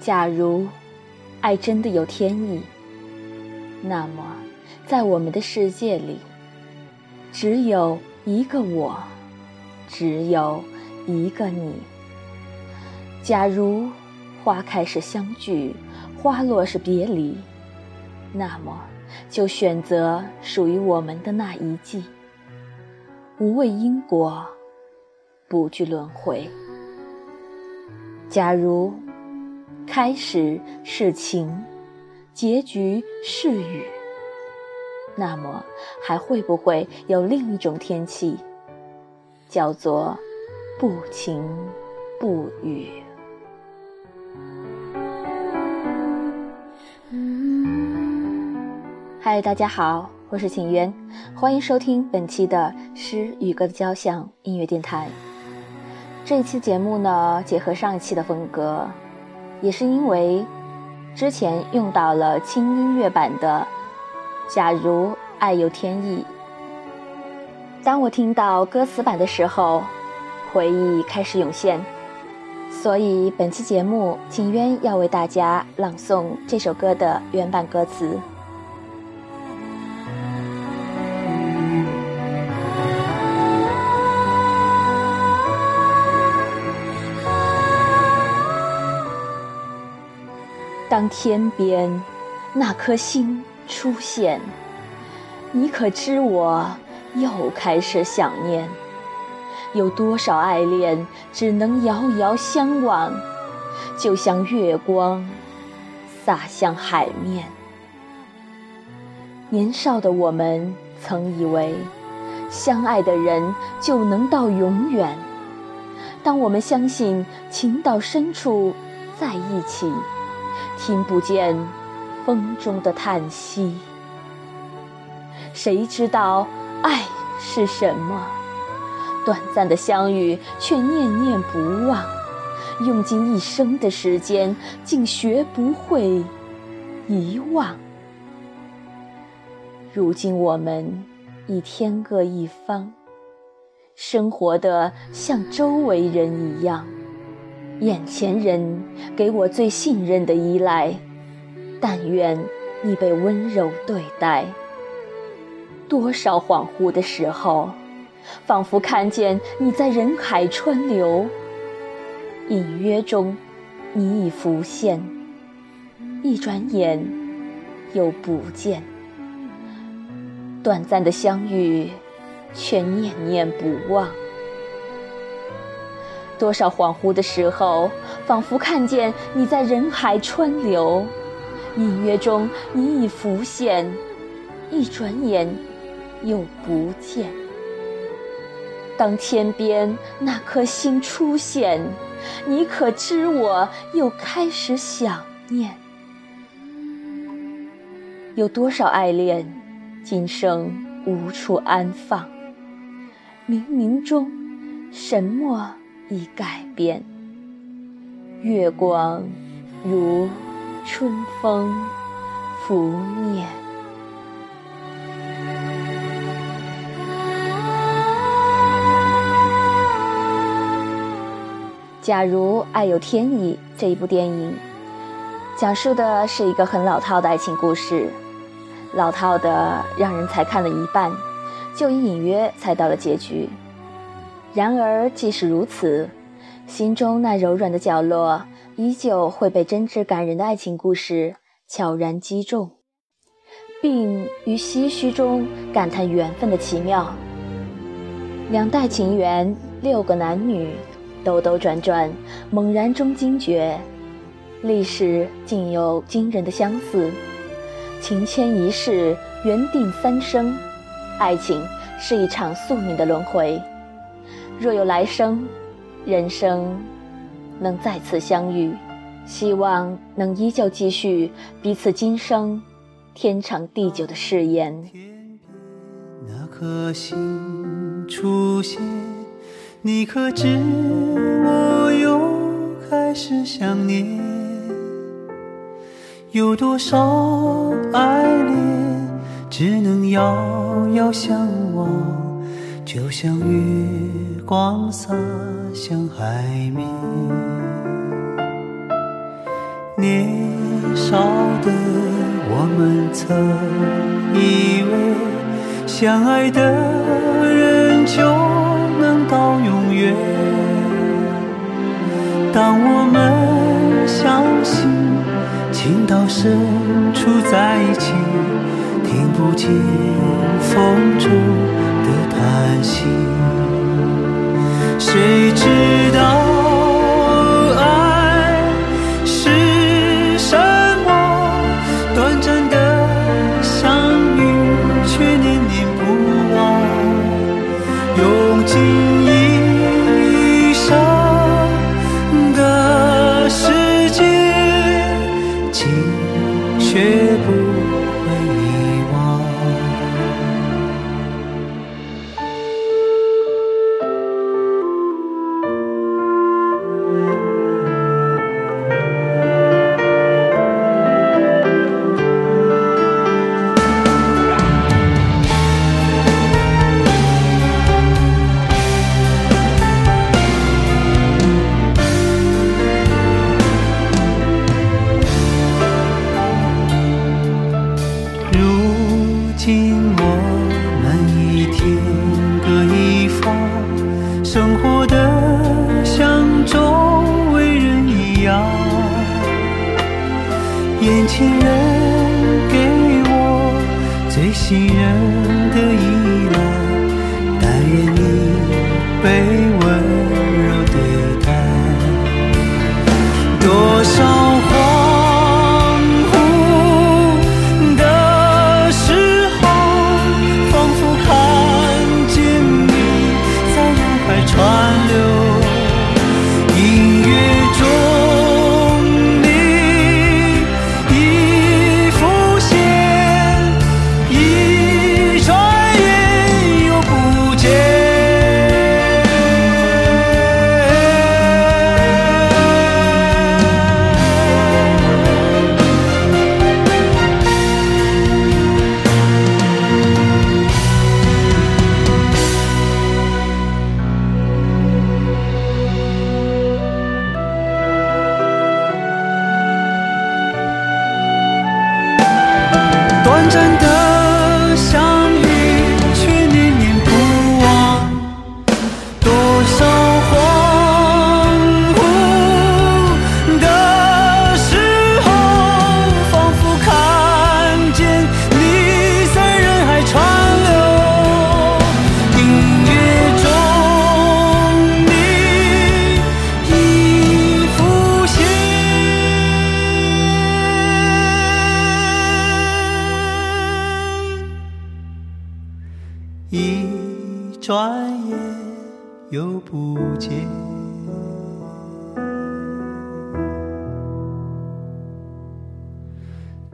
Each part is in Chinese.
假如爱真的有天意，那么在我们的世界里，只有一个我，只有一个你。假如花开是相聚，花落是别离，那么就选择属于我们的那一季，无畏因果，不惧轮回。假如开始是晴，结局是雨，那么还会不会有另一种天气，叫做不晴不雨？嗨，大家好，我是晴渊，欢迎收听本期的诗与歌的交响音乐电台。这一期节目呢，结合上一期的风格，也是因为之前用到了轻音乐版的《假如爱有天意》。当我听到歌词版的时候，回忆开始涌现，所以本期节目，景渊要为大家朗诵这首歌的原版歌词。当天边那颗星出现，你可知我又开始想念？有多少爱恋只能遥遥相望，就像月光洒向海面。年少的我们曾以为，相爱的人就能到永远。当我们相信情到深处在一起。听不见风中的叹息，谁知道爱是什么？短暂的相遇，却念念不忘，用尽一生的时间，竟学不会遗忘。如今我们已天各一方，生活的像周围人一样。眼前人给我最信任的依赖，但愿你被温柔对待。多少恍惚的时候，仿佛看见你在人海川流，隐约中你已浮现，一转眼又不见。短暂的相遇，却念念不忘。多少恍惚的时候，仿佛看见你在人海川流，隐约中你已浮现，一转眼又不见。当天边那颗星出现，你可知我又开始想念？有多少爱恋，今生无处安放？冥冥中，什么？已改变，月光如春风拂面。假如爱有天意，这一部电影讲述的是一个很老套的爱情故事，老套的让人才看了一半，就已隐约猜到了结局。然而，即使如此，心中那柔软的角落，依旧会被真挚感人的爱情故事悄然击中，并于唏嘘中感叹缘分的奇妙。两代情缘，六个男女，兜兜转转，猛然中惊觉，历史竟有惊人的相似。情牵一世，缘定三生，爱情是一场宿命的轮回。若有来生，人生能再次相遇，希望能依旧继续彼此今生天长地久的誓言。那颗星出现，你可知我又开始想念？有多少爱恋，只能遥遥相望。就像月光洒向海面，年少的我们曾以为，相爱的人就能到永远。当我们相信情到深处在一起，听不见风中如今。眼前人给我最信任的依赖但愿你被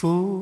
fool.